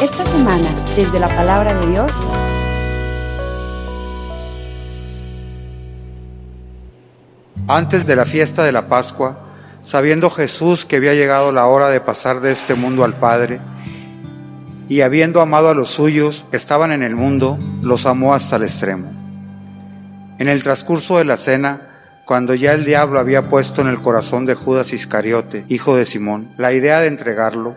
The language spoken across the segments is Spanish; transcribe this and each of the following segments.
Esta semana, desde la palabra de Dios, Antes de la fiesta de la Pascua, sabiendo Jesús que había llegado la hora de pasar de este mundo al Padre, y habiendo amado a los suyos que estaban en el mundo, los amó hasta el extremo. En el transcurso de la cena, cuando ya el diablo había puesto en el corazón de Judas Iscariote, hijo de Simón, la idea de entregarlo,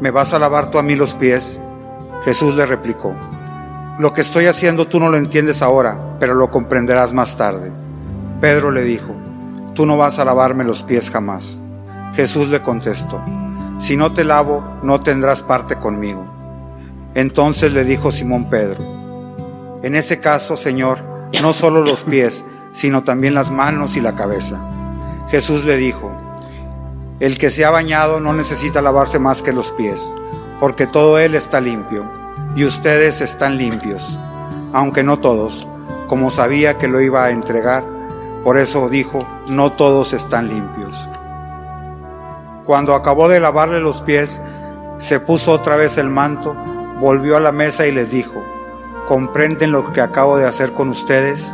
¿me vas a lavar tú a mí los pies? Jesús le replicó, Lo que estoy haciendo tú no lo entiendes ahora, pero lo comprenderás más tarde. Pedro le dijo, Tú no vas a lavarme los pies jamás. Jesús le contestó, Si no te lavo, no tendrás parte conmigo. Entonces le dijo Simón Pedro, En ese caso, Señor, no solo los pies, sino también las manos y la cabeza. Jesús le dijo, El que se ha bañado no necesita lavarse más que los pies, porque todo él está limpio, y ustedes están limpios, aunque no todos, como sabía que lo iba a entregar, por eso dijo, no todos están limpios. Cuando acabó de lavarle los pies, se puso otra vez el manto, volvió a la mesa y les dijo, ¿comprenden lo que acabo de hacer con ustedes?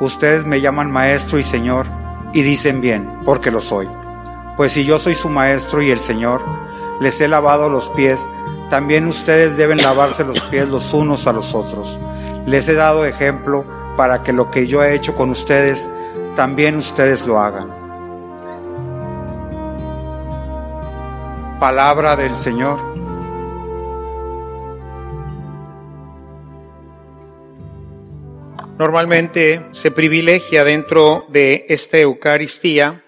Ustedes me llaman maestro y señor y dicen bien, porque lo soy. Pues si yo soy su maestro y el señor, les he lavado los pies, también ustedes deben lavarse los pies los unos a los otros. Les he dado ejemplo para que lo que yo he hecho con ustedes, también ustedes lo hagan. Palabra del Señor. Normalmente se privilegia dentro de esta Eucaristía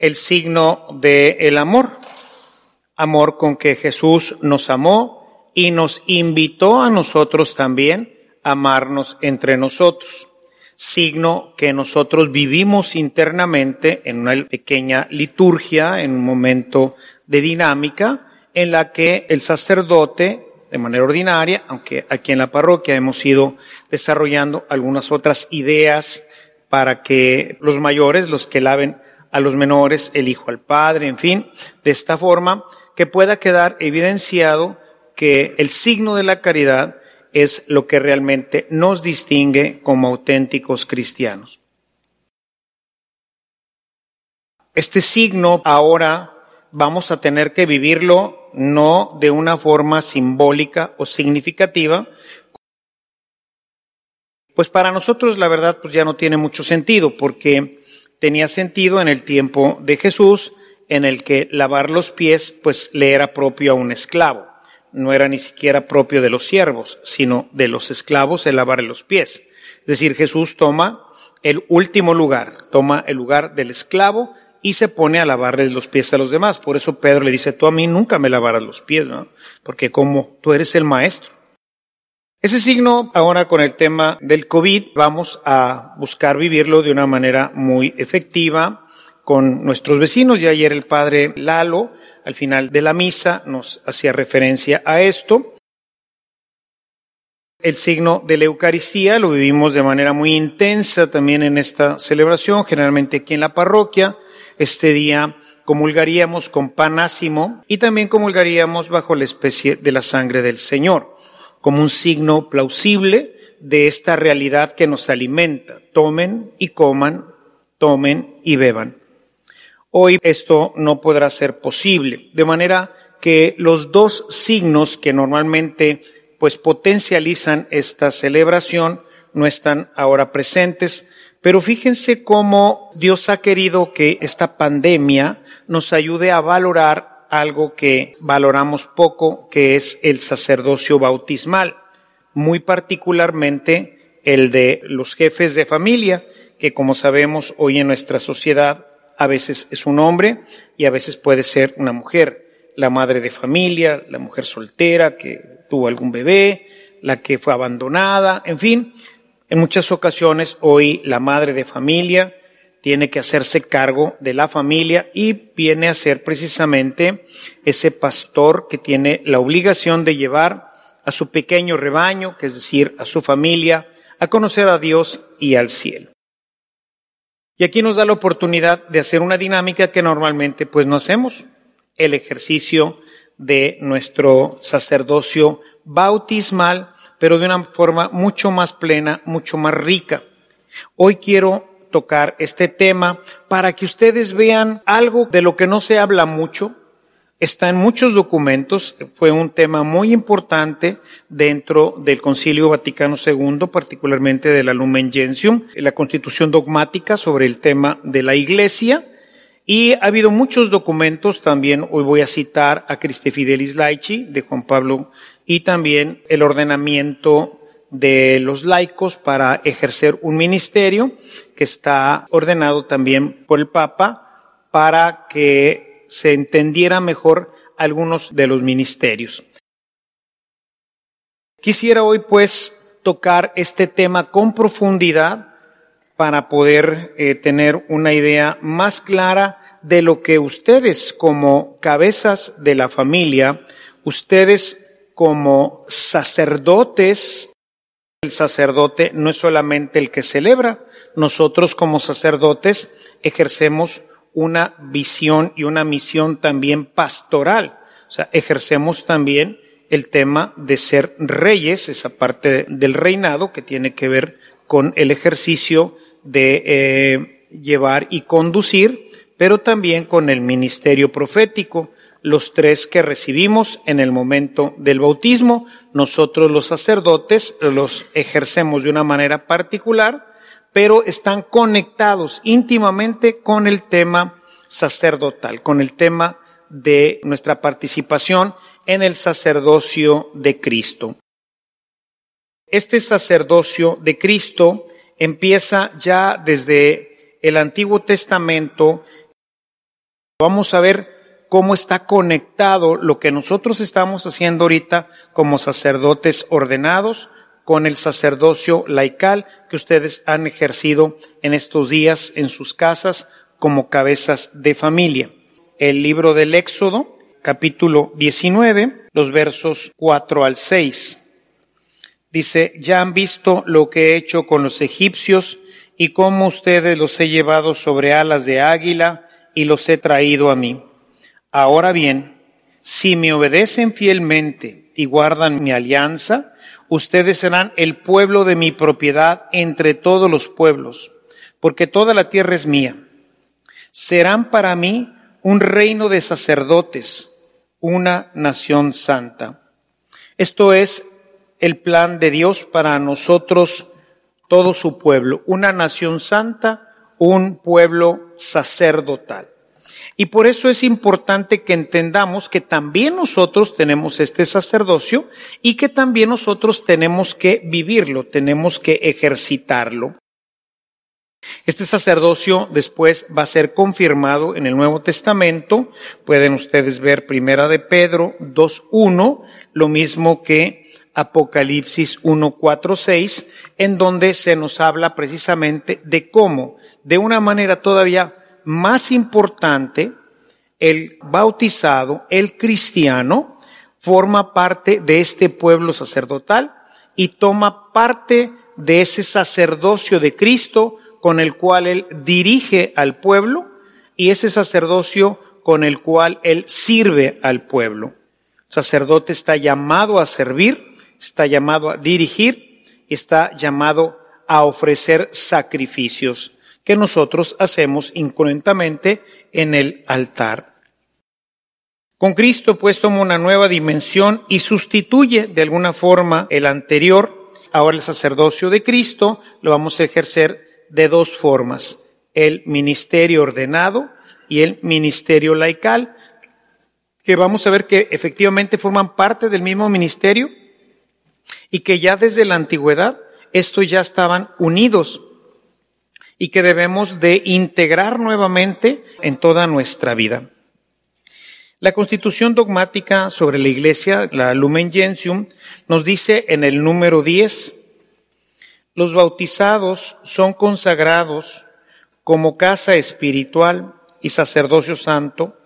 el signo del el amor, amor con que Jesús nos amó y nos invitó a nosotros también a amarnos entre nosotros. Signo que nosotros vivimos internamente en una pequeña liturgia, en un momento de dinámica, en la que el sacerdote, de manera ordinaria, aunque aquí en la parroquia hemos ido desarrollando algunas otras ideas para que los mayores, los que laven a los menores, el hijo al padre, en fin, de esta forma, que pueda quedar evidenciado que el signo de la caridad es lo que realmente nos distingue como auténticos cristianos. Este signo ahora vamos a tener que vivirlo no de una forma simbólica o significativa, pues para nosotros la verdad pues ya no tiene mucho sentido porque tenía sentido en el tiempo de Jesús en el que lavar los pies pues le era propio a un esclavo no era ni siquiera propio de los siervos, sino de los esclavos el lavar los pies. Es decir, Jesús toma el último lugar, toma el lugar del esclavo y se pone a lavarles los pies a los demás. Por eso Pedro le dice, tú a mí nunca me lavarás los pies, ¿no? Porque como tú eres el maestro. Ese signo, ahora con el tema del COVID, vamos a buscar vivirlo de una manera muy efectiva con nuestros vecinos. Ya ayer el padre Lalo al final de la misa nos hacía referencia a esto. El signo de la Eucaristía lo vivimos de manera muy intensa también en esta celebración, generalmente aquí en la parroquia. Este día comulgaríamos con panásimo y también comulgaríamos bajo la especie de la sangre del Señor, como un signo plausible de esta realidad que nos alimenta. Tomen y coman, tomen y beban. Hoy esto no podrá ser posible, de manera que los dos signos que normalmente pues potencializan esta celebración no están ahora presentes, pero fíjense cómo Dios ha querido que esta pandemia nos ayude a valorar algo que valoramos poco, que es el sacerdocio bautismal, muy particularmente el de los jefes de familia, que como sabemos hoy en nuestra sociedad a veces es un hombre y a veces puede ser una mujer. la madre de familia, la mujer soltera que tuvo algún bebé, la que fue abandonada, en fin, en muchas ocasiones hoy la madre de familia tiene que hacerse cargo de la familia y viene a ser precisamente ese pastor que tiene la obligación de llevar a su pequeño rebaño, que es decir, a su familia, a conocer a Dios y al cielo. Y aquí nos da la oportunidad de hacer una dinámica que normalmente pues no hacemos, el ejercicio de nuestro sacerdocio bautismal, pero de una forma mucho más plena, mucho más rica. Hoy quiero tocar este tema para que ustedes vean algo de lo que no se habla mucho, Está en muchos documentos, fue un tema muy importante dentro del Concilio Vaticano II, particularmente de la Lumen Gentium, la constitución dogmática sobre el tema de la Iglesia, y ha habido muchos documentos, también hoy voy a citar a Christe Fidelis Laici de Juan Pablo, y también el ordenamiento de los laicos para ejercer un ministerio que está ordenado también por el Papa para que se entendiera mejor algunos de los ministerios. Quisiera hoy pues tocar este tema con profundidad para poder eh, tener una idea más clara de lo que ustedes como cabezas de la familia, ustedes como sacerdotes, el sacerdote no es solamente el que celebra, nosotros como sacerdotes ejercemos una visión y una misión también pastoral. O sea, ejercemos también el tema de ser reyes, esa parte del reinado que tiene que ver con el ejercicio de eh, llevar y conducir, pero también con el ministerio profético, los tres que recibimos en el momento del bautismo. Nosotros los sacerdotes los ejercemos de una manera particular, pero están conectados íntimamente con el tema sacerdotal, con el tema de nuestra participación en el sacerdocio de Cristo. Este sacerdocio de Cristo empieza ya desde el Antiguo Testamento. Vamos a ver cómo está conectado lo que nosotros estamos haciendo ahorita como sacerdotes ordenados con el sacerdocio laical que ustedes han ejercido en estos días en sus casas como cabezas de familia. El libro del Éxodo, capítulo 19, los versos 4 al 6. Dice, ya han visto lo que he hecho con los egipcios y cómo ustedes los he llevado sobre alas de águila y los he traído a mí. Ahora bien, si me obedecen fielmente y guardan mi alianza, ustedes serán el pueblo de mi propiedad entre todos los pueblos, porque toda la tierra es mía. Serán para mí un reino de sacerdotes, una nación santa. Esto es el plan de Dios para nosotros, todo su pueblo, una nación santa, un pueblo sacerdotal. Y por eso es importante que entendamos que también nosotros tenemos este sacerdocio y que también nosotros tenemos que vivirlo, tenemos que ejercitarlo. Este sacerdocio después va a ser confirmado en el Nuevo Testamento. Pueden ustedes ver Primera de Pedro 2.1, lo mismo que Apocalipsis 1.4.6, en donde se nos habla precisamente de cómo, de una manera todavía más importante, el bautizado, el cristiano, forma parte de este pueblo sacerdotal y toma parte de ese sacerdocio de Cristo con el cual él dirige al pueblo y ese sacerdocio con el cual él sirve al pueblo. El sacerdote está llamado a servir, está llamado a dirigir, está llamado a ofrecer sacrificios que nosotros hacemos inconscientemente en el altar. Con Cristo pues toma una nueva dimensión y sustituye de alguna forma el anterior. Ahora el sacerdocio de Cristo lo vamos a ejercer de dos formas. El ministerio ordenado y el ministerio laical, que vamos a ver que efectivamente forman parte del mismo ministerio y que ya desde la antigüedad estos ya estaban unidos y que debemos de integrar nuevamente en toda nuestra vida. La constitución dogmática sobre la iglesia, la Lumen Gentium, nos dice en el número 10, los bautizados son consagrados como casa espiritual y sacerdocio santo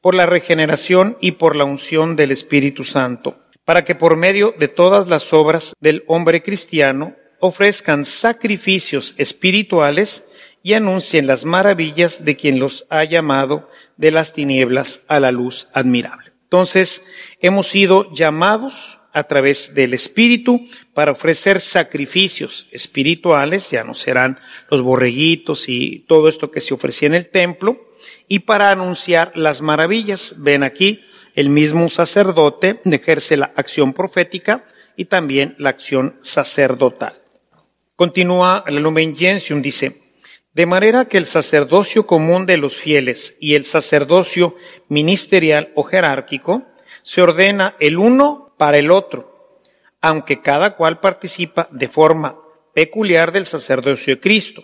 por la regeneración y por la unción del Espíritu Santo, para que por medio de todas las obras del hombre cristiano ofrezcan sacrificios espirituales y anuncien las maravillas de quien los ha llamado de las tinieblas a la luz admirable. Entonces, hemos sido llamados a través del Espíritu para ofrecer sacrificios espirituales, ya no serán los borreguitos y todo esto que se ofrecía en el templo, y para anunciar las maravillas. Ven aquí, el mismo sacerdote ejerce la acción profética y también la acción sacerdotal. Continúa Lumen Gentium, dice, de manera que el sacerdocio común de los fieles y el sacerdocio ministerial o jerárquico se ordena el uno para el otro, aunque cada cual participa de forma peculiar del sacerdocio de Cristo.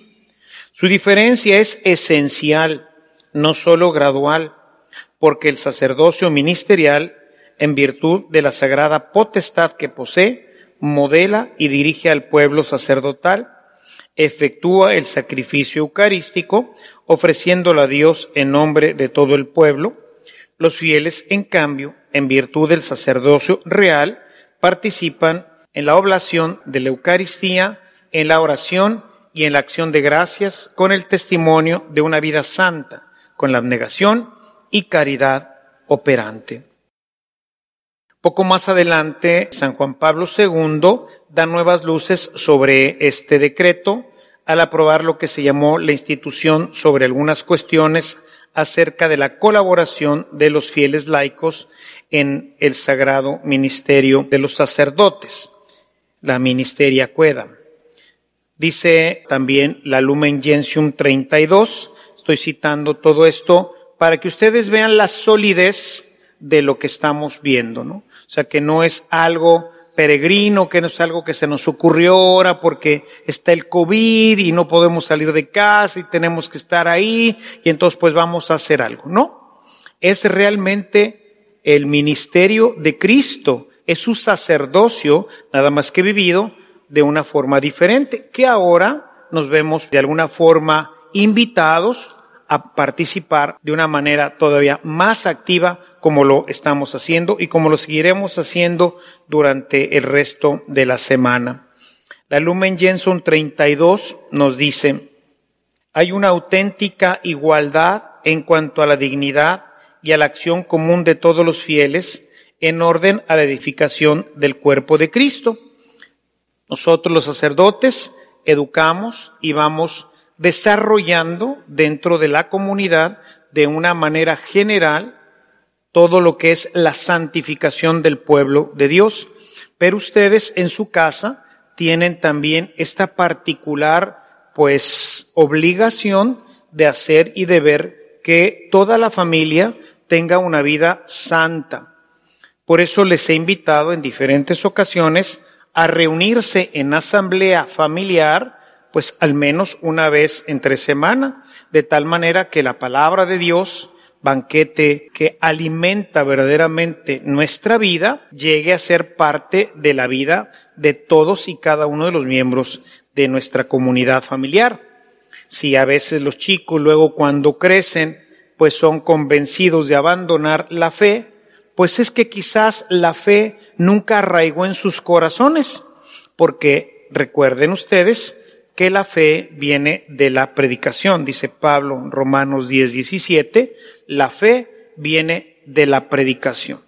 Su diferencia es esencial, no solo gradual, porque el sacerdocio ministerial, en virtud de la sagrada potestad que posee, modela y dirige al pueblo sacerdotal efectúa el sacrificio eucarístico, ofreciéndolo a Dios en nombre de todo el pueblo. Los fieles, en cambio, en virtud del sacerdocio real, participan en la oblación de la Eucaristía, en la oración y en la acción de gracias con el testimonio de una vida santa, con la abnegación y caridad operante. Poco más adelante, San Juan Pablo II da nuevas luces sobre este decreto al aprobar lo que se llamó la institución sobre algunas cuestiones acerca de la colaboración de los fieles laicos en el sagrado ministerio de los sacerdotes, la ministeria cueda. Dice también la Lumen Gentium 32, estoy citando todo esto para que ustedes vean la solidez de lo que estamos viendo, ¿no? O sea, que no es algo peregrino, que no es algo que se nos ocurrió ahora porque está el COVID y no podemos salir de casa y tenemos que estar ahí y entonces pues vamos a hacer algo, ¿no? Es realmente el ministerio de Cristo, es su sacerdocio, nada más que vivido de una forma diferente, que ahora nos vemos de alguna forma invitados a participar de una manera todavía más activa como lo estamos haciendo y como lo seguiremos haciendo durante el resto de la semana. La Lumen Jenson 32 nos dice, hay una auténtica igualdad en cuanto a la dignidad y a la acción común de todos los fieles en orden a la edificación del cuerpo de Cristo. Nosotros los sacerdotes educamos y vamos desarrollando dentro de la comunidad de una manera general todo lo que es la santificación del pueblo de Dios. Pero ustedes en su casa tienen también esta particular, pues, obligación de hacer y de ver que toda la familia tenga una vida santa. Por eso les he invitado en diferentes ocasiones a reunirse en asamblea familiar pues al menos una vez entre semana, de tal manera que la palabra de Dios, banquete que alimenta verdaderamente nuestra vida, llegue a ser parte de la vida de todos y cada uno de los miembros de nuestra comunidad familiar. Si a veces los chicos luego cuando crecen, pues son convencidos de abandonar la fe, pues es que quizás la fe nunca arraigó en sus corazones, porque recuerden ustedes que la fe viene de la predicación, dice Pablo Romanos 10, 17, la fe viene de la predicación.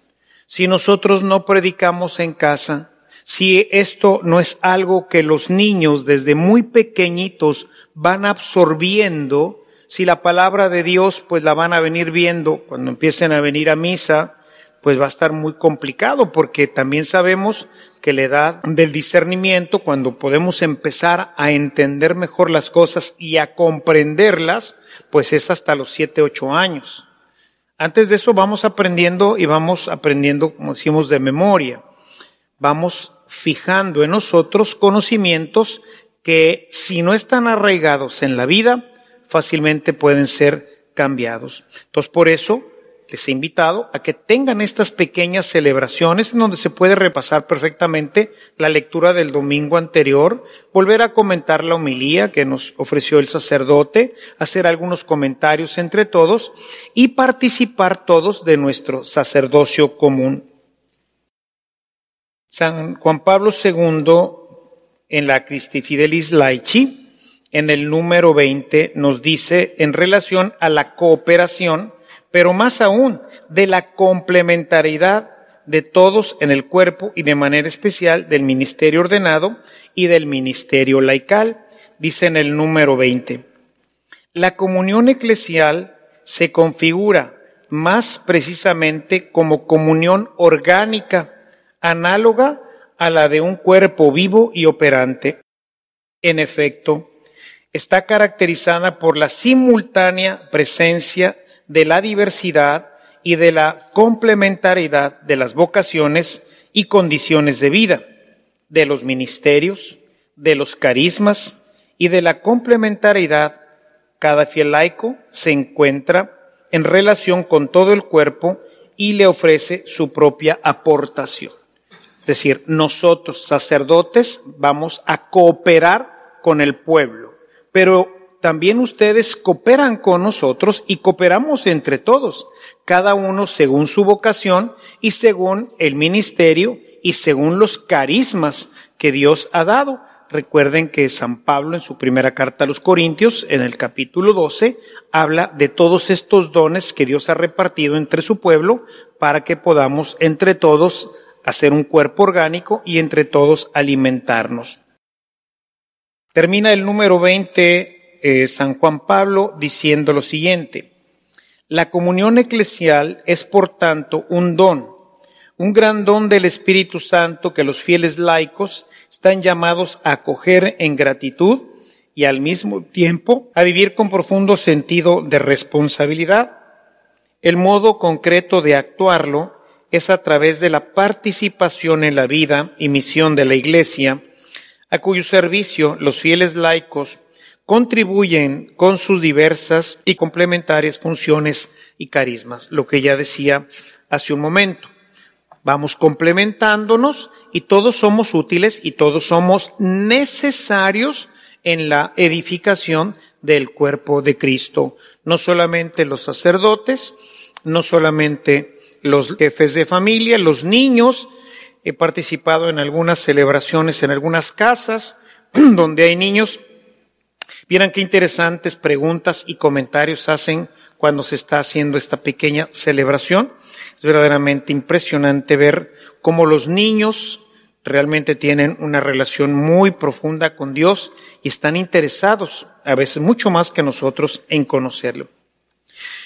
Si nosotros no predicamos en casa, si esto no es algo que los niños desde muy pequeñitos van absorbiendo, si la palabra de Dios pues la van a venir viendo cuando empiecen a venir a misa, pues va a estar muy complicado porque también sabemos que la edad del discernimiento, cuando podemos empezar a entender mejor las cosas y a comprenderlas, pues es hasta los siete, ocho años. Antes de eso vamos aprendiendo y vamos aprendiendo, como decimos, de memoria. Vamos fijando en nosotros conocimientos que si no están arraigados en la vida, fácilmente pueden ser cambiados. Entonces, por eso les he invitado a que tengan estas pequeñas celebraciones en donde se puede repasar perfectamente la lectura del domingo anterior, volver a comentar la homilía que nos ofreció el sacerdote, hacer algunos comentarios entre todos y participar todos de nuestro sacerdocio común. San Juan Pablo II en la Christi Fidelis Laici, en el número 20, nos dice en relación a la cooperación pero más aún de la complementariedad de todos en el cuerpo y de manera especial del ministerio ordenado y del ministerio laical, dice en el número 20. La comunión eclesial se configura más precisamente como comunión orgánica, análoga a la de un cuerpo vivo y operante. En efecto, está caracterizada por la simultánea presencia de la diversidad y de la complementariedad de las vocaciones y condiciones de vida, de los ministerios, de los carismas y de la complementariedad. Cada fiel laico se encuentra en relación con todo el cuerpo y le ofrece su propia aportación. Es decir, nosotros sacerdotes vamos a cooperar con el pueblo, pero también ustedes cooperan con nosotros y cooperamos entre todos, cada uno según su vocación y según el ministerio y según los carismas que Dios ha dado. Recuerden que San Pablo en su primera carta a los Corintios, en el capítulo 12, habla de todos estos dones que Dios ha repartido entre su pueblo para que podamos entre todos hacer un cuerpo orgánico y entre todos alimentarnos. Termina el número 20 eh, San Juan Pablo diciendo lo siguiente. La comunión eclesial es por tanto un don, un gran don del Espíritu Santo que los fieles laicos están llamados a acoger en gratitud y al mismo tiempo a vivir con profundo sentido de responsabilidad. El modo concreto de actuarlo es a través de la participación en la vida y misión de la Iglesia, a cuyo servicio los fieles laicos contribuyen con sus diversas y complementarias funciones y carismas, lo que ya decía hace un momento. Vamos complementándonos y todos somos útiles y todos somos necesarios en la edificación del cuerpo de Cristo. No solamente los sacerdotes, no solamente los jefes de familia, los niños. He participado en algunas celebraciones en algunas casas donde hay niños Vieran qué interesantes preguntas y comentarios hacen cuando se está haciendo esta pequeña celebración. Es verdaderamente impresionante ver cómo los niños realmente tienen una relación muy profunda con Dios y están interesados, a veces mucho más que nosotros, en conocerlo.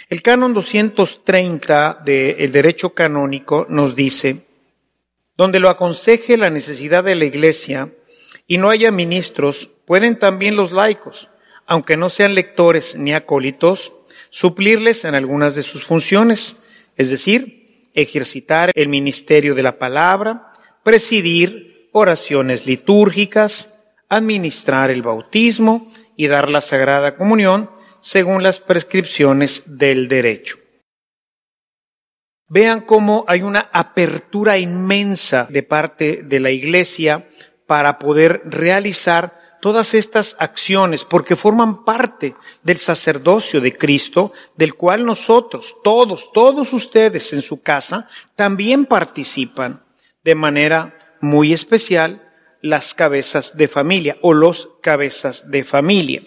El canon 230 del derecho canónico nos dice, donde lo aconseje la necesidad de la iglesia y no haya ministros, Pueden también los laicos, aunque no sean lectores ni acólitos, suplirles en algunas de sus funciones, es decir, ejercitar el ministerio de la palabra, presidir oraciones litúrgicas, administrar el bautismo y dar la sagrada comunión según las prescripciones del derecho. Vean cómo hay una apertura inmensa de parte de la Iglesia para poder realizar todas estas acciones porque forman parte del sacerdocio de Cristo, del cual nosotros, todos, todos ustedes en su casa, también participan de manera muy especial las cabezas de familia o los cabezas de familia.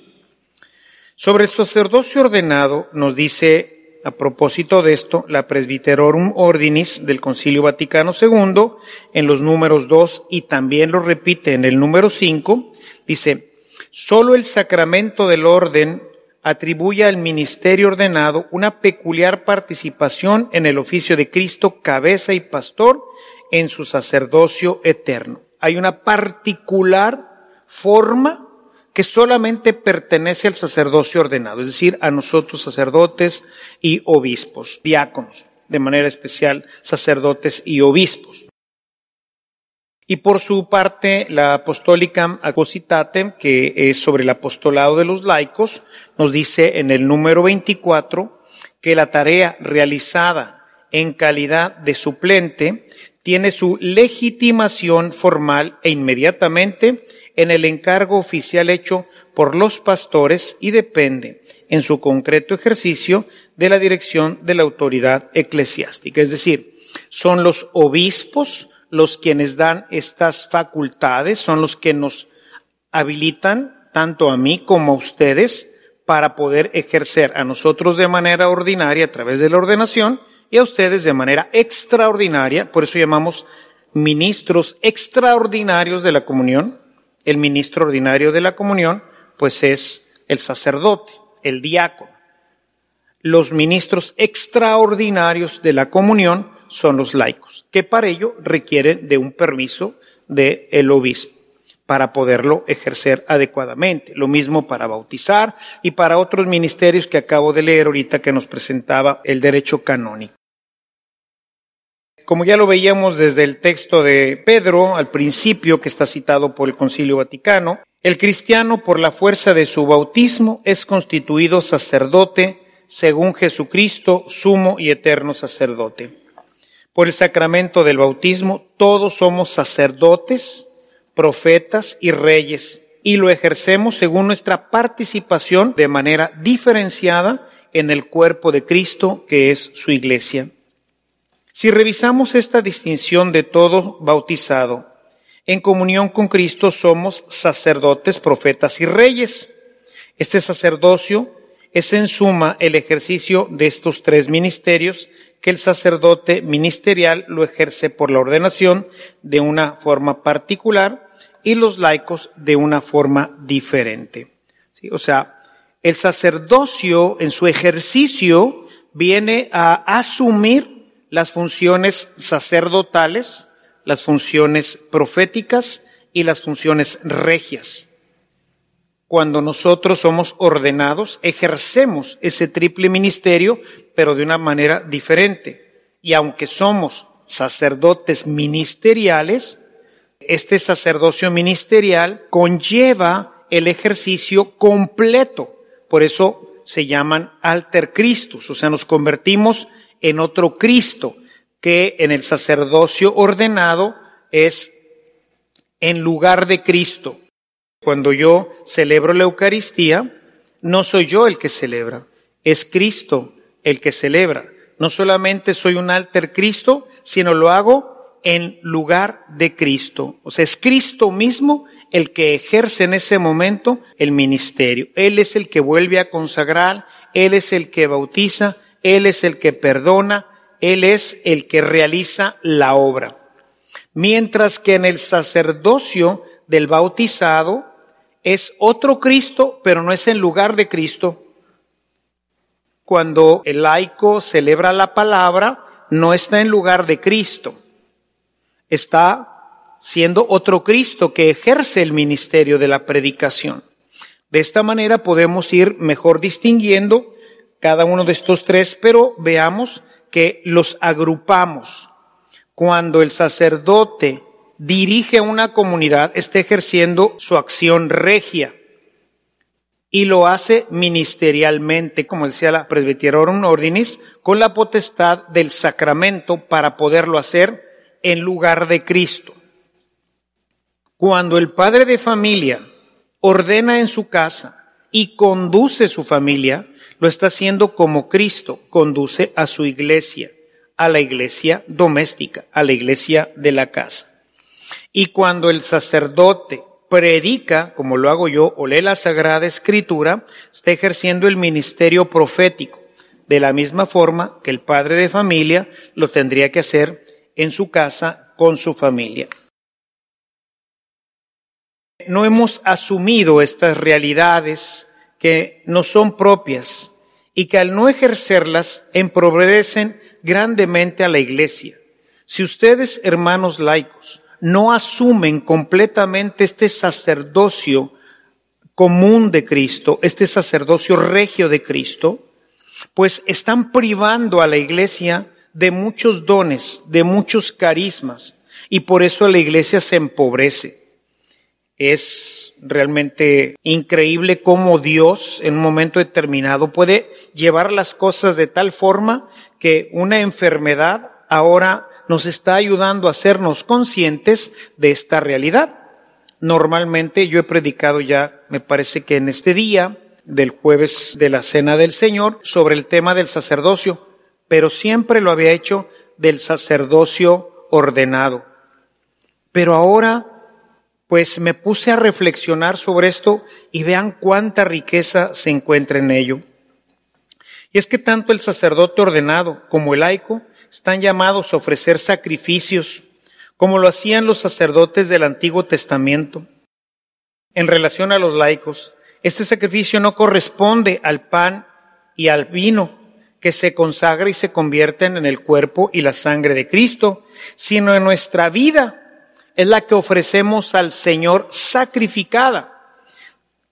Sobre el sacerdocio ordenado nos dice a propósito de esto, la Presbiterorum Ordinis del Concilio Vaticano II, en los números 2 y también lo repite en el número 5, dice, solo el sacramento del orden atribuye al ministerio ordenado una peculiar participación en el oficio de Cristo, cabeza y pastor, en su sacerdocio eterno. Hay una particular forma que solamente pertenece al sacerdocio ordenado, es decir, a nosotros sacerdotes y obispos, diáconos, de manera especial sacerdotes y obispos. Y por su parte, la Apostólica Acositatem, que es sobre el apostolado de los laicos, nos dice en el número 24 que la tarea realizada en calidad de suplente tiene su legitimación formal e inmediatamente en el encargo oficial hecho por los pastores y depende en su concreto ejercicio de la dirección de la autoridad eclesiástica. Es decir, son los obispos los quienes dan estas facultades, son los que nos habilitan, tanto a mí como a ustedes, para poder ejercer a nosotros de manera ordinaria a través de la ordenación y a ustedes de manera extraordinaria, por eso llamamos ministros extraordinarios de la comunión. El ministro ordinario de la comunión, pues es el sacerdote, el diácono. Los ministros extraordinarios de la comunión son los laicos, que para ello requieren de un permiso del el obispo para poderlo ejercer adecuadamente. Lo mismo para bautizar y para otros ministerios que acabo de leer ahorita que nos presentaba el derecho canónico. Como ya lo veíamos desde el texto de Pedro al principio, que está citado por el Concilio Vaticano, el cristiano por la fuerza de su bautismo es constituido sacerdote según Jesucristo, sumo y eterno sacerdote. Por el sacramento del bautismo, todos somos sacerdotes, profetas y reyes, y lo ejercemos según nuestra participación de manera diferenciada en el cuerpo de Cristo, que es su iglesia. Si revisamos esta distinción de todo bautizado, en comunión con Cristo somos sacerdotes, profetas y reyes. Este sacerdocio es en suma el ejercicio de estos tres ministerios que el sacerdote ministerial lo ejerce por la ordenación de una forma particular y los laicos de una forma diferente. O sea, el sacerdocio en su ejercicio viene a asumir las funciones sacerdotales, las funciones proféticas y las funciones regias. Cuando nosotros somos ordenados, ejercemos ese triple ministerio, pero de una manera diferente. Y aunque somos sacerdotes ministeriales, este sacerdocio ministerial conlleva el ejercicio completo. Por eso se llaman alter Christus, o sea, nos convertimos en otro Cristo, que en el sacerdocio ordenado es en lugar de Cristo. Cuando yo celebro la Eucaristía, no soy yo el que celebra, es Cristo el que celebra. No solamente soy un alter Cristo, sino lo hago en lugar de Cristo. O sea, es Cristo mismo el que ejerce en ese momento el ministerio. Él es el que vuelve a consagrar, Él es el que bautiza, Él es el que perdona, Él es el que realiza la obra. Mientras que en el sacerdocio del bautizado, es otro Cristo, pero no es en lugar de Cristo. Cuando el laico celebra la palabra, no está en lugar de Cristo. Está siendo otro Cristo que ejerce el ministerio de la predicación. De esta manera podemos ir mejor distinguiendo cada uno de estos tres, pero veamos que los agrupamos. Cuando el sacerdote dirige una comunidad, está ejerciendo su acción regia y lo hace ministerialmente, como decía la Presbyterorum Ordinis, con la potestad del sacramento para poderlo hacer en lugar de Cristo. Cuando el padre de familia ordena en su casa y conduce su familia, lo está haciendo como Cristo conduce a su iglesia, a la iglesia doméstica, a la iglesia de la casa. Y cuando el sacerdote predica, como lo hago yo, o lee la Sagrada Escritura, está ejerciendo el ministerio profético, de la misma forma que el padre de familia lo tendría que hacer en su casa con su familia. No hemos asumido estas realidades que no son propias y que al no ejercerlas empobrecen grandemente a la iglesia. Si ustedes, hermanos laicos, no asumen completamente este sacerdocio común de Cristo, este sacerdocio regio de Cristo, pues están privando a la iglesia de muchos dones, de muchos carismas, y por eso la iglesia se empobrece. Es realmente increíble cómo Dios en un momento determinado puede llevar las cosas de tal forma que una enfermedad ahora nos está ayudando a hacernos conscientes de esta realidad. Normalmente yo he predicado ya, me parece que en este día del jueves de la Cena del Señor, sobre el tema del sacerdocio, pero siempre lo había hecho del sacerdocio ordenado. Pero ahora, pues me puse a reflexionar sobre esto y vean cuánta riqueza se encuentra en ello. Y es que tanto el sacerdote ordenado como el laico están llamados a ofrecer sacrificios, como lo hacían los sacerdotes del Antiguo Testamento. En relación a los laicos, este sacrificio no corresponde al pan y al vino que se consagra y se convierten en el cuerpo y la sangre de Cristo, sino en nuestra vida es la que ofrecemos al Señor sacrificada,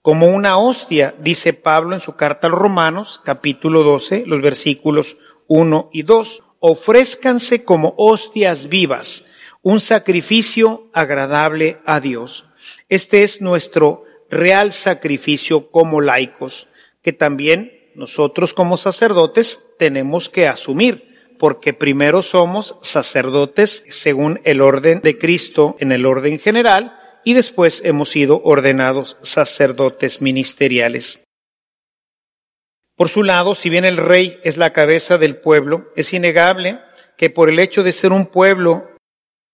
como una hostia, dice Pablo en su carta a los Romanos, capítulo 12, los versículos 1 y 2. Ofrézcanse como hostias vivas, un sacrificio agradable a Dios. Este es nuestro real sacrificio como laicos, que también nosotros como sacerdotes tenemos que asumir porque primero somos sacerdotes según el orden de Cristo en el orden general y después hemos sido ordenados sacerdotes ministeriales. Por su lado, si bien el rey es la cabeza del pueblo, es innegable que por el hecho de ser un pueblo,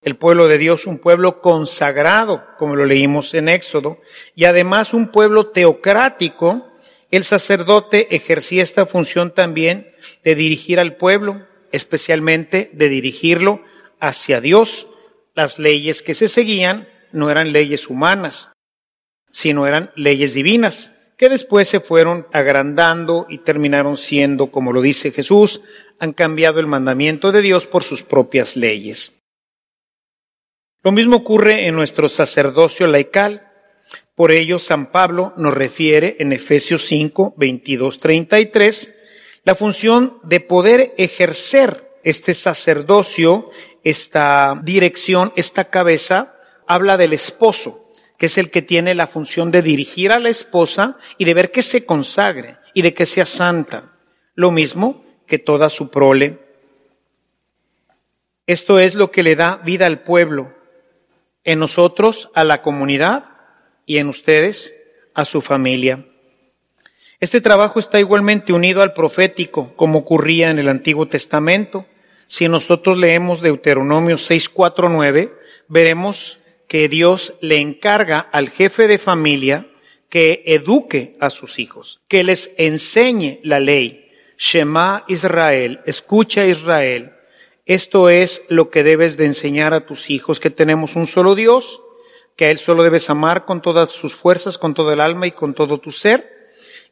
el pueblo de Dios, un pueblo consagrado, como lo leímos en Éxodo, y además un pueblo teocrático, el sacerdote ejercía esta función también de dirigir al pueblo, especialmente de dirigirlo hacia Dios. Las leyes que se seguían no eran leyes humanas, sino eran leyes divinas, que después se fueron agrandando y terminaron siendo, como lo dice Jesús, han cambiado el mandamiento de Dios por sus propias leyes. Lo mismo ocurre en nuestro sacerdocio laical. Por ello, San Pablo nos refiere en Efesios 5, 22, 33, la función de poder ejercer este sacerdocio, esta dirección, esta cabeza, habla del esposo, que es el que tiene la función de dirigir a la esposa y de ver que se consagre y de que sea santa. Lo mismo que toda su prole. Esto es lo que le da vida al pueblo, en nosotros a la comunidad y en ustedes a su familia. Este trabajo está igualmente unido al profético, como ocurría en el Antiguo Testamento. Si nosotros leemos Deuteronomio 6.4.9, veremos que Dios le encarga al jefe de familia que eduque a sus hijos, que les enseñe la ley. Shema Israel, escucha Israel. Esto es lo que debes de enseñar a tus hijos, que tenemos un solo Dios, que a Él solo debes amar con todas sus fuerzas, con todo el alma y con todo tu ser,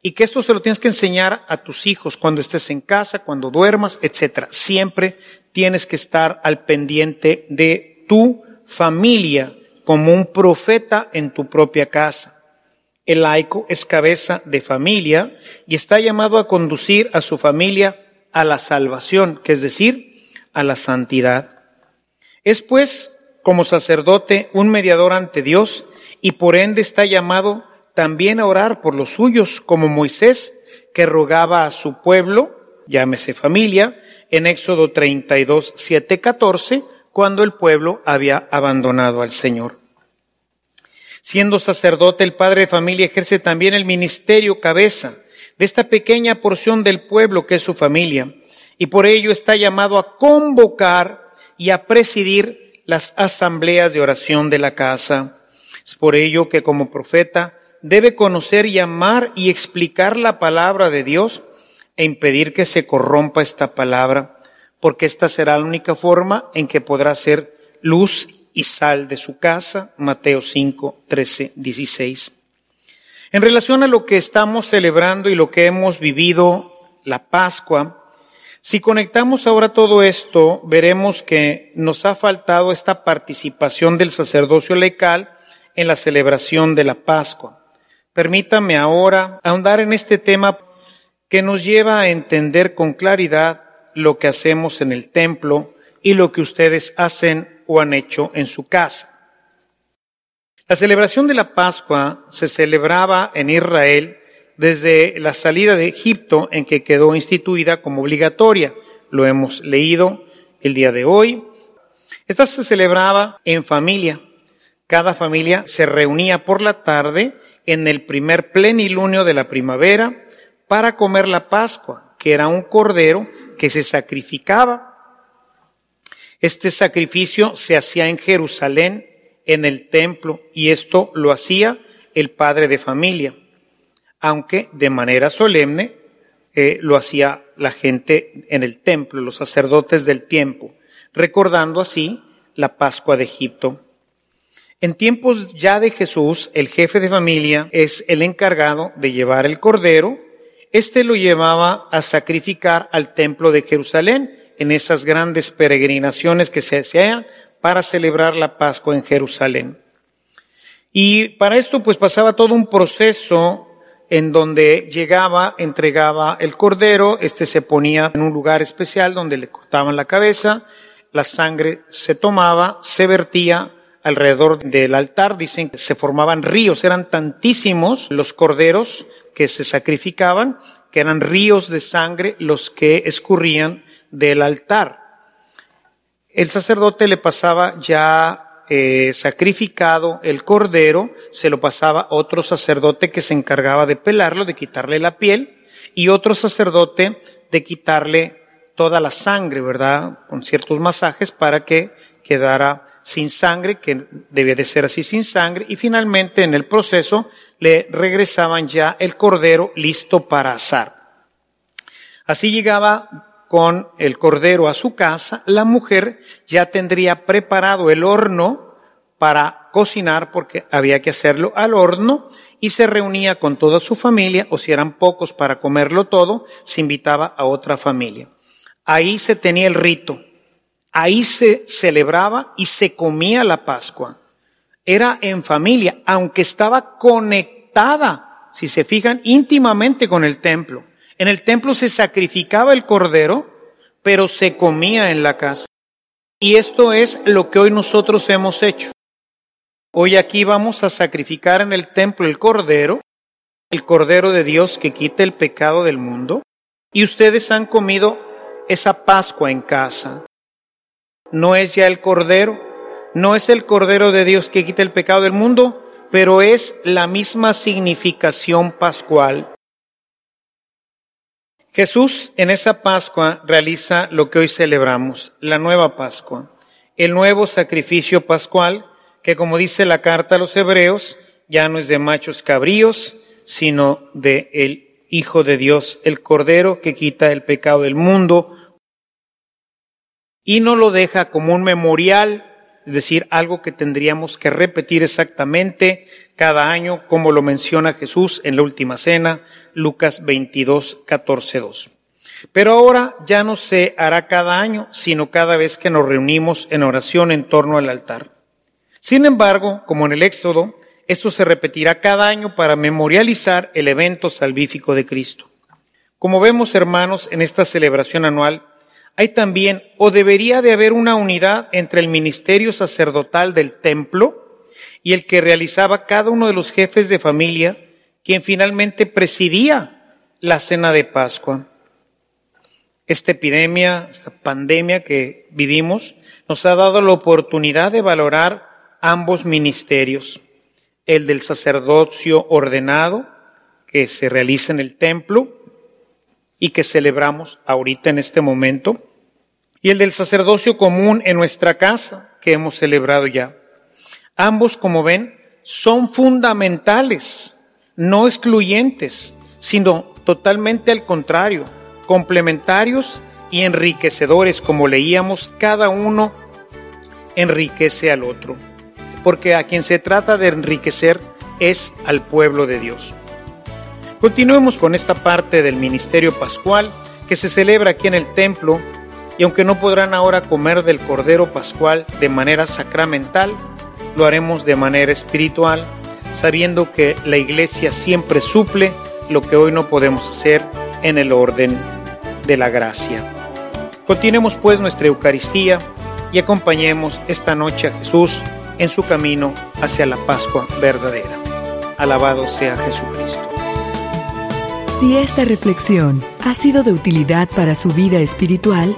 y que esto se lo tienes que enseñar a tus hijos cuando estés en casa, cuando duermas, etcétera. Siempre tienes que estar al pendiente de tu familia como un profeta en tu propia casa. El laico es cabeza de familia y está llamado a conducir a su familia a la salvación, que es decir, a la santidad. Es pues, como sacerdote, un mediador ante Dios y por ende está llamado también a orar por los suyos, como Moisés, que rogaba a su pueblo, llámese familia, en Éxodo 32, 7, 14, cuando el pueblo había abandonado al Señor. Siendo sacerdote, el padre de familia ejerce también el ministerio cabeza de esta pequeña porción del pueblo que es su familia, y por ello está llamado a convocar y a presidir las asambleas de oración de la casa. Es por ello que como profeta debe conocer y amar y explicar la palabra de Dios e impedir que se corrompa esta palabra, porque esta será la única forma en que podrá ser luz y sal de su casa. Mateo 5, 13, 16. En relación a lo que estamos celebrando y lo que hemos vivido, la Pascua, si conectamos ahora todo esto, veremos que nos ha faltado esta participación del sacerdocio legal en la celebración de la Pascua. Permítame ahora ahondar en este tema que nos lleva a entender con claridad lo que hacemos en el templo y lo que ustedes hacen o han hecho en su casa. La celebración de la Pascua se celebraba en Israel desde la salida de Egipto en que quedó instituida como obligatoria. Lo hemos leído el día de hoy. Esta se celebraba en familia. Cada familia se reunía por la tarde en el primer plenilunio de la primavera para comer la Pascua, que era un cordero que se sacrificaba. Este sacrificio se hacía en Jerusalén en el templo y esto lo hacía el padre de familia, aunque de manera solemne eh, lo hacía la gente en el templo, los sacerdotes del tiempo, recordando así la Pascua de Egipto. En tiempos ya de Jesús, el jefe de familia es el encargado de llevar el cordero. Este lo llevaba a sacrificar al templo de Jerusalén en esas grandes peregrinaciones que se hacían para celebrar la Pascua en Jerusalén. Y para esto pues pasaba todo un proceso en donde llegaba, entregaba el cordero, este se ponía en un lugar especial donde le cortaban la cabeza, la sangre se tomaba, se vertía alrededor del altar, dicen que se formaban ríos, eran tantísimos los corderos que se sacrificaban, que eran ríos de sangre los que escurrían del altar el sacerdote le pasaba ya eh, sacrificado el cordero, se lo pasaba otro sacerdote que se encargaba de pelarlo, de quitarle la piel, y otro sacerdote de quitarle toda la sangre, ¿verdad? Con ciertos masajes para que quedara sin sangre, que debía de ser así sin sangre, y finalmente en el proceso le regresaban ya el cordero listo para asar. Así llegaba con el cordero a su casa, la mujer ya tendría preparado el horno para cocinar porque había que hacerlo al horno y se reunía con toda su familia o si eran pocos para comerlo todo, se invitaba a otra familia. Ahí se tenía el rito, ahí se celebraba y se comía la Pascua. Era en familia, aunque estaba conectada, si se fijan, íntimamente con el templo. En el templo se sacrificaba el cordero, pero se comía en la casa. Y esto es lo que hoy nosotros hemos hecho. Hoy aquí vamos a sacrificar en el templo el cordero, el cordero de Dios que quita el pecado del mundo, y ustedes han comido esa Pascua en casa. No es ya el cordero, no es el cordero de Dios que quita el pecado del mundo, pero es la misma significación pascual. Jesús en esa Pascua realiza lo que hoy celebramos, la nueva Pascua, el nuevo sacrificio pascual que como dice la carta a los hebreos, ya no es de machos cabríos, sino de el Hijo de Dios, el Cordero que quita el pecado del mundo, y no lo deja como un memorial, es decir, algo que tendríamos que repetir exactamente cada año, como lo menciona Jesús en la última cena, Lucas 22, 14, 2. Pero ahora ya no se hará cada año, sino cada vez que nos reunimos en oración en torno al altar. Sin embargo, como en el Éxodo, esto se repetirá cada año para memorializar el evento salvífico de Cristo. Como vemos, hermanos, en esta celebración anual, hay también o debería de haber una unidad entre el ministerio sacerdotal del templo y el que realizaba cada uno de los jefes de familia, quien finalmente presidía la cena de Pascua. Esta epidemia, esta pandemia que vivimos, nos ha dado la oportunidad de valorar ambos ministerios, el del sacerdocio ordenado, que se realiza en el templo, y que celebramos ahorita en este momento, y el del sacerdocio común en nuestra casa, que hemos celebrado ya. Ambos, como ven, son fundamentales, no excluyentes, sino totalmente al contrario, complementarios y enriquecedores, como leíamos, cada uno enriquece al otro, porque a quien se trata de enriquecer es al pueblo de Dios. Continuemos con esta parte del ministerio pascual que se celebra aquí en el templo y aunque no podrán ahora comer del Cordero Pascual de manera sacramental, lo haremos de manera espiritual, sabiendo que la iglesia siempre suple lo que hoy no podemos hacer en el orden de la gracia. Continuemos pues nuestra Eucaristía y acompañemos esta noche a Jesús en su camino hacia la Pascua verdadera. Alabado sea Jesucristo. Si esta reflexión ha sido de utilidad para su vida espiritual,